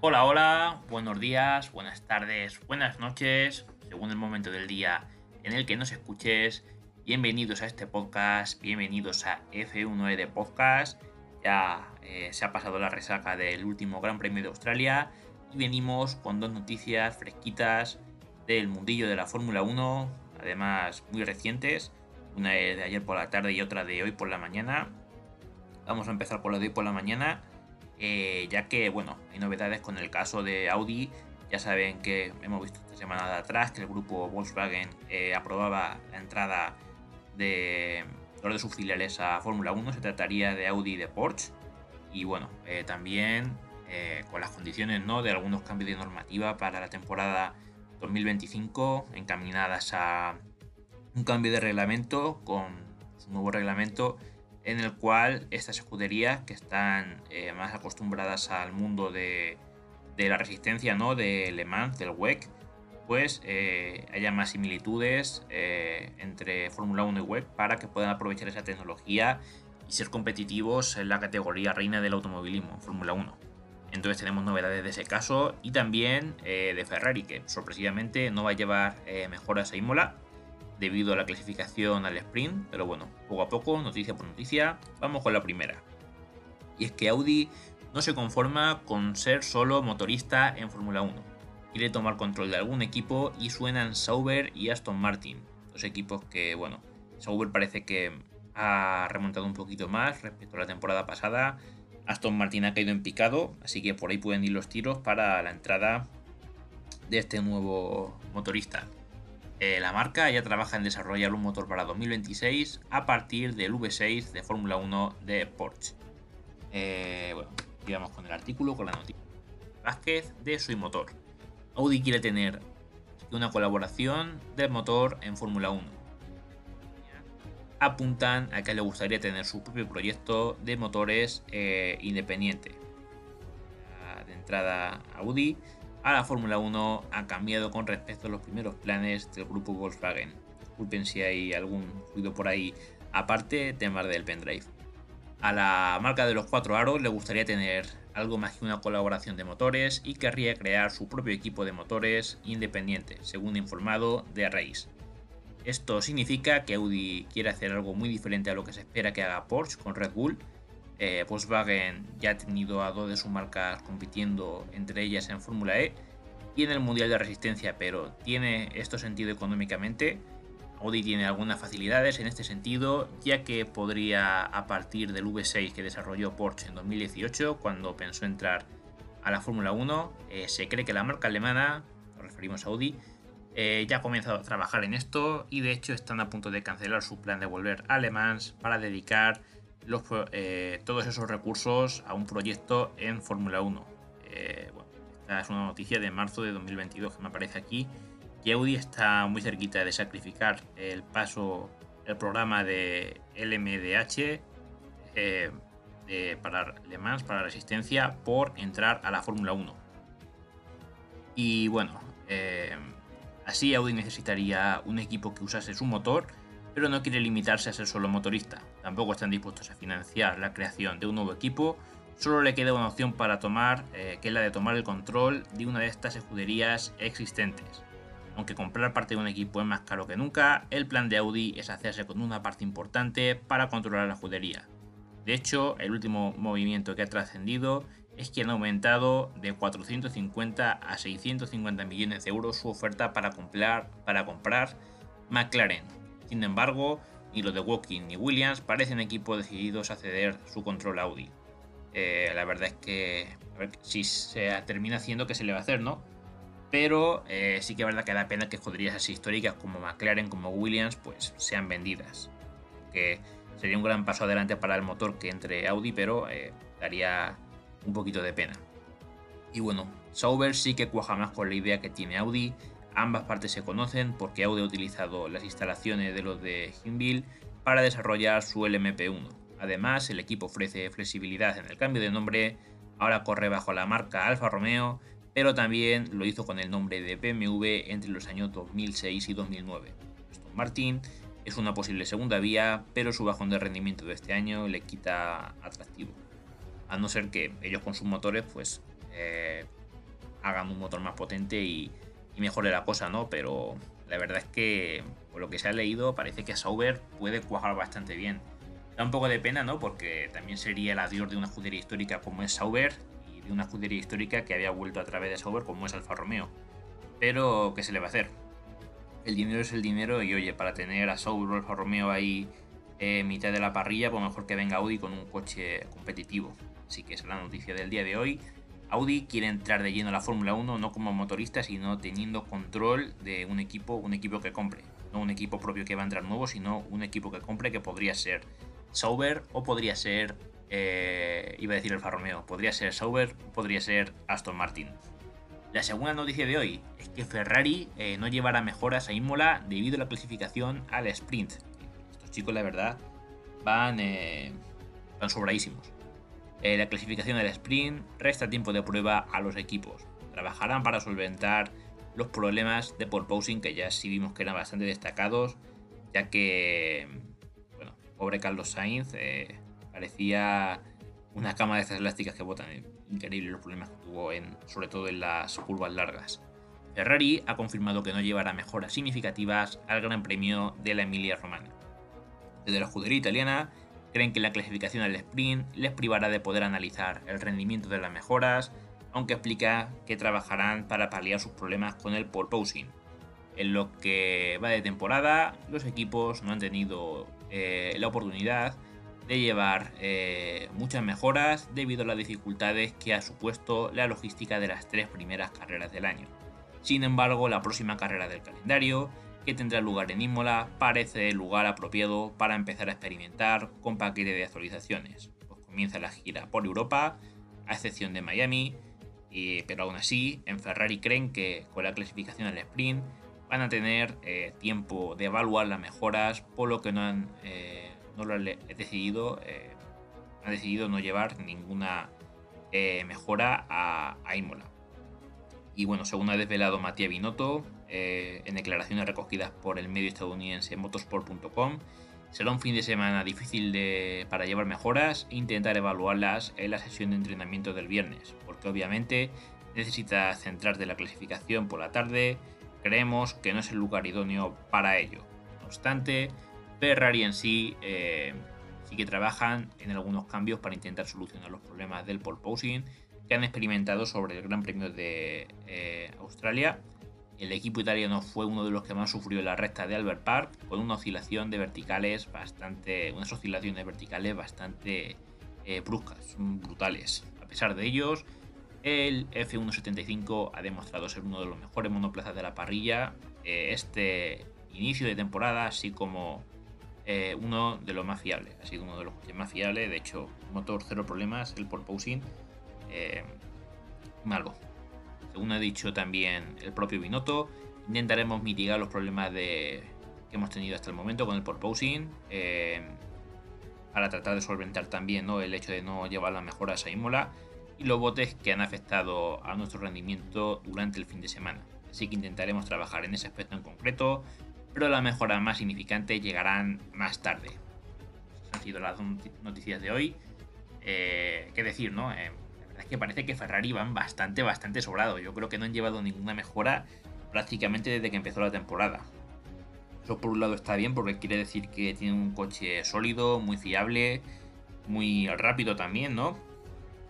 Hola, hola, buenos días, buenas tardes, buenas noches, según el momento del día en el que nos escuches. Bienvenidos a este podcast, bienvenidos a F1E de Podcast. Ya eh, se ha pasado la resaca del último Gran Premio de Australia y venimos con dos noticias fresquitas del mundillo de la Fórmula 1, además muy recientes. Una de ayer por la tarde y otra de hoy por la mañana. Vamos a empezar por la de hoy por la mañana eh, ya que, bueno, hay novedades con el caso de Audi. Ya saben que hemos visto esta semana de atrás que el grupo Volkswagen eh, aprobaba la entrada de dos de sus filiales a Fórmula 1. Se trataría de Audi y de Porsche. Y bueno, eh, también con las condiciones ¿no? de algunos cambios de normativa para la temporada 2025 encaminadas a un cambio de reglamento con su nuevo reglamento en el cual estas escuderías que están eh, más acostumbradas al mundo de, la resistencia, ¿no? De Le Mans, del WEC, pues eh, haya más similitudes eh, entre Fórmula 1 y WEC para que puedan aprovechar esa tecnología y ser competitivos en la categoría reina del automovilismo, Fórmula 1. Entonces tenemos novedades de ese caso y también de Ferrari, que sorpresivamente no va a llevar mejoras a Imola, debido a la clasificación al sprint, pero bueno, poco a poco, noticia por noticia, vamos con la primera. Y es que Audi no se conforma con ser solo motorista en Fórmula 1. Quiere tomar control de algún equipo y suenan Sauber y Aston Martin. Dos equipos que, bueno, Sauber parece que ha remontado un poquito más respecto a la temporada pasada. Aston Martin ha caído en picado, así que por ahí pueden ir los tiros para la entrada de este nuevo motorista. Eh, la marca ya trabaja en desarrollar un motor para 2026 a partir del V6 de Fórmula 1 de Porsche. Eh, bueno, sigamos con el artículo, con la noticia. Vázquez de su motor. Audi quiere tener una colaboración del motor en Fórmula 1. Apuntan a que le gustaría tener su propio proyecto de motores eh, independiente. De entrada, Audi a la Fórmula 1 ha cambiado con respecto a los primeros planes del grupo Volkswagen. Disculpen si hay algún ruido por ahí aparte, temas del pendrive. A la marca de los cuatro aros le gustaría tener algo más que una colaboración de motores y querría crear su propio equipo de motores independiente, según informado de Race. Esto significa que Audi quiere hacer algo muy diferente a lo que se espera que haga Porsche con Red Bull, eh, Volkswagen ya ha tenido a dos de sus marcas compitiendo entre ellas en Fórmula E y en el Mundial de Resistencia, pero ¿tiene esto sentido económicamente? Audi tiene algunas facilidades en este sentido, ya que podría, a partir del V6 que desarrolló Porsche en 2018, cuando pensó entrar a la Fórmula 1, eh, se cree que la marca alemana, nos referimos a Audi, eh, ya ha comenzado a trabajar en esto y de hecho están a punto de cancelar su plan de volver a Le para dedicar eh, todos esos recursos a un proyecto en Fórmula 1. Eh, esta es una noticia de marzo de 2022 que me aparece aquí, que Audi está muy cerquita de sacrificar el paso, el programa de LMDH eh, para Le Mans, para resistencia, por entrar a la Fórmula 1. Y bueno, así Audi necesitaría un equipo que usase su motor pero no quiere limitarse a ser solo motorista. Tampoco están dispuestos a financiar la creación de un nuevo equipo, solo le queda una opción para tomar, eh, que es la de tomar el control de una de estas escuderías existentes. Aunque comprar parte de un equipo es más caro que nunca, el plan de Audi es hacerse con una parte importante para controlar la escudería. De hecho, el último movimiento que ha trascendido es que han aumentado de 450 a 650 millones de euros su oferta para comprar, para comprar McLaren, sin embargo, ni los de Walking ni Williams parecen equipos decididos a ceder su control Audi. Eh, la verdad es que a ver, si se termina haciendo, ¿qué se le va a hacer, no? Pero eh, sí que es verdad que da pena que escuderías así históricas como McLaren, como Williams, pues sean vendidas. Que sería un gran paso adelante para el motor que entre Audi, pero eh, daría un poquito de pena. Y bueno, Sauber sí que cuaja más con la idea que tiene Audi Ambas partes se conocen porque Audi ha utilizado las instalaciones de los de Hinville para desarrollar su LMP1. Además, el equipo ofrece flexibilidad en el cambio de nombre, ahora corre bajo la marca Alfa Romeo, pero también lo hizo con el nombre de BMW entre los años 2006 y 2009. Aston Martin es una posible segunda vía, pero su bajón de rendimiento de este año le quita atractivo. A no ser que ellos con sus motores pues eh, hagan un motor más potente y, mejore la cosa, ¿no? Pero la verdad es que, por lo que se ha leído, parece que Sauber puede cuajar bastante bien. Da un poco de pena, ¿no? Porque también sería el adiós de una escudería histórica como es Sauber y de una escudería histórica que había vuelto a través de Sauber como es Alfa Romeo. Pero, ¿qué se le va a hacer? El dinero es el dinero y, oye, para tener a Sauber o Alfa Romeo ahí eh, mitad de la parrilla, pues mejor que venga Audi con un coche competitivo. Así que es la noticia del día de hoy. Audi quiere entrar de lleno a la Fórmula 1 no como motorista, sino teniendo control de un equipo, un equipo que compre. No un equipo propio que va a entrar nuevo, sino un equipo que compre que podría ser Sauber o podría ser, eh, iba a decir el Romeo, podría ser Sauber o podría ser Aston Martin. La segunda noticia de hoy es que Ferrari eh, no llevará mejoras a Imola debido a la clasificación al sprint. Estos chicos, la verdad, van, eh, van sobradísimos. Eh, la clasificación del sprint resta tiempo de prueba a los equipos. Trabajarán para solventar los problemas de pole posing que ya sí vimos que eran bastante destacados, ya que, bueno, pobre Carlos Sainz eh, parecía una cama de estas elásticas que botan. Increíble los problemas que tuvo, en, sobre todo en las curvas largas. Ferrari ha confirmado que no llevará mejoras significativas al Gran Premio de la Emilia Romagna. Desde la escudería italiana creen que la clasificación al sprint les privará de poder analizar el rendimiento de las mejoras, aunque explica que trabajarán para paliar sus problemas con el pole posing. En lo que va de temporada, los equipos no han tenido eh, la oportunidad de llevar eh, muchas mejoras debido a las dificultades que ha supuesto la logística de las tres primeras carreras del año. Sin embargo, la próxima carrera del calendario que tendrá lugar en Imola parece el lugar apropiado para empezar a experimentar con paquete de actualizaciones. Pues comienza la gira por Europa, a excepción de Miami, pero aún así en Ferrari creen que con la clasificación al sprint van a tener eh, tiempo de evaluar las mejoras, por lo que no han, eh, no lo han decidido, eh, han decidido no llevar ninguna mejora a, a Imola. Y bueno, según ha desvelado Matías Binotto, eh, en declaraciones recogidas por el medio estadounidense motorsport.com, será un fin de semana difícil para llevar mejoras e intentar evaluarlas en la sesión de entrenamiento del viernes, porque obviamente necesita centrarse en la clasificación por la tarde, creemos que no es el lugar idóneo para ello. No obstante, Ferrari en sí eh, sí que trabajan en algunos cambios para intentar solucionar los problemas del pole posing que han experimentado sobre el Gran Premio de eh, Australia. El equipo italiano fue uno de los que más sufrió la recta de Albert Park, con una oscilación de verticales bastante, unas oscilaciones verticales bastante eh, bruscas, brutales. A pesar de ellos, el F175 ha demostrado ser uno de los mejores monoplazas de la parrilla eh, este inicio de temporada, así como uno de los más fiables. Ha sido uno de los más fiables, de hecho, motor cero problemas, el porpoising eh, malo. Según ha dicho también el propio Binotto, intentaremos mitigar los problemas de, que hemos tenido hasta el momento con el porposing eh, para tratar de solventar también ¿no? el hecho de no llevar las mejoras a Imola y los botes que han afectado a nuestro rendimiento durante el fin de semana. Así que intentaremos trabajar en ese aspecto en concreto, pero las mejoras más significantes llegarán más tarde. Han sido las noticias de hoy. Eh, ¿Qué decir, no? Eh, es que parece que Ferrari van bastante, bastante sobrado. Yo creo que no han llevado ninguna mejora prácticamente desde que empezó la temporada. Eso por un lado está bien porque quiere decir que tiene un coche sólido, muy fiable, muy rápido también, ¿no?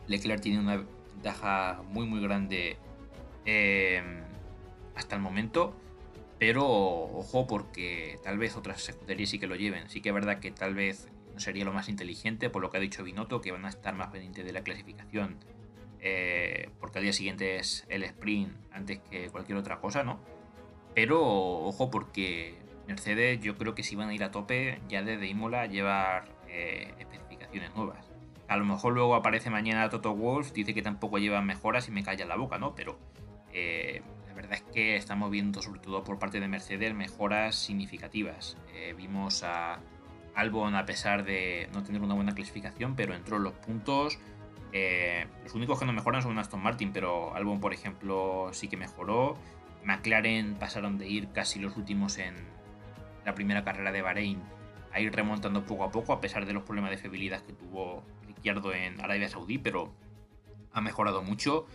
Leclerc tiene una ventaja muy muy grande eh, hasta el momento. Pero ojo porque tal vez otras escuderías sí que lo lleven. Sí que es verdad que tal vez no sería lo más inteligente por lo que ha dicho Binotto, que van a estar más pendientes de la clasificación eh, porque al día siguiente es el sprint antes que cualquier otra cosa, ¿no? Pero ojo porque Mercedes yo creo que si van a ir a tope ya desde Imola llevar eh, especificaciones nuevas. A lo mejor luego aparece mañana Toto Wolf, dice que tampoco llevan mejoras y me calla la boca, ¿no? Pero eh, la verdad es que estamos viendo sobre todo por parte de Mercedes mejoras significativas. vimos a Albon a pesar de no tener una buena clasificación, pero entró en los puntos eh, los únicos que no mejoran son Aston Martin, pero Albon, por ejemplo, sí que mejoró. McLaren pasaron de ir casi los últimos en la primera carrera de Bahrein a ir remontando poco a poco, a pesar de los problemas de fiabilidad que tuvo Ricciardo en Arabia Saudí, pero ha mejorado mucho.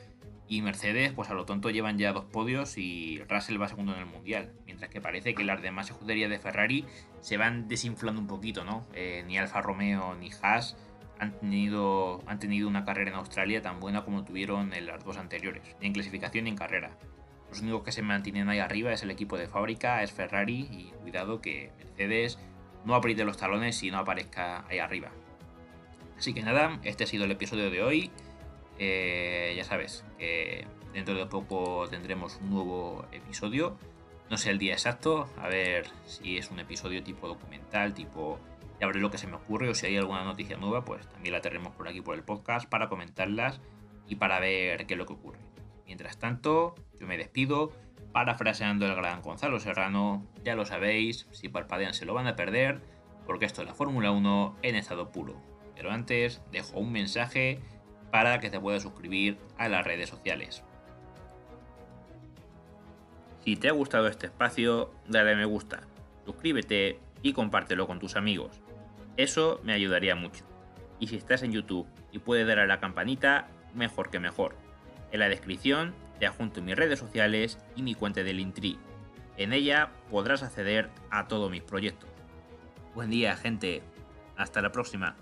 Y Mercedes, pues a lo tonto llevan ya dos podios y Russell va segundo en el mundial. Mientras que parece que las demás escuderías de Ferrari se van desinflando un poquito, ¿no? Eh, ni Alfa Romeo ni Haas han tenido, han tenido una carrera en Australia tan buena como tuvieron en las dos anteriores, en clasificación ni en carrera. Los únicos que se mantienen ahí arriba es el equipo de fábrica, es Ferrari y cuidado que Mercedes no apriete los talones y no aparezca ahí arriba. Así que nada, este ha sido el episodio de hoy. Eh, ya sabes que dentro de poco tendremos un nuevo episodio. No sé el día exacto, a ver si es un episodio tipo documental, tipo ya veré lo que se me ocurre o si hay alguna noticia nueva, pues también la tenemos por aquí por el podcast para comentarlas y para ver qué es lo que ocurre. Mientras tanto, yo me despido, parafraseando el gran Gonzalo Serrano, ya lo sabéis, si parpadean se lo van a perder, porque esto es la Fórmula 1 en estado puro. Pero antes, dejo un mensaje para que te puedas suscribir a las redes sociales. Si te ha gustado este espacio, dale me gusta, suscríbete y compártelo con tus amigos. Eso me ayudaría mucho. Y si estás en YouTube y puedes dar a la campanita, mejor que mejor. En la descripción te adjunto mis redes sociales y mi cuenta del Intri. En ella podrás acceder a todos mis proyectos. Buen día, gente. Hasta la próxima.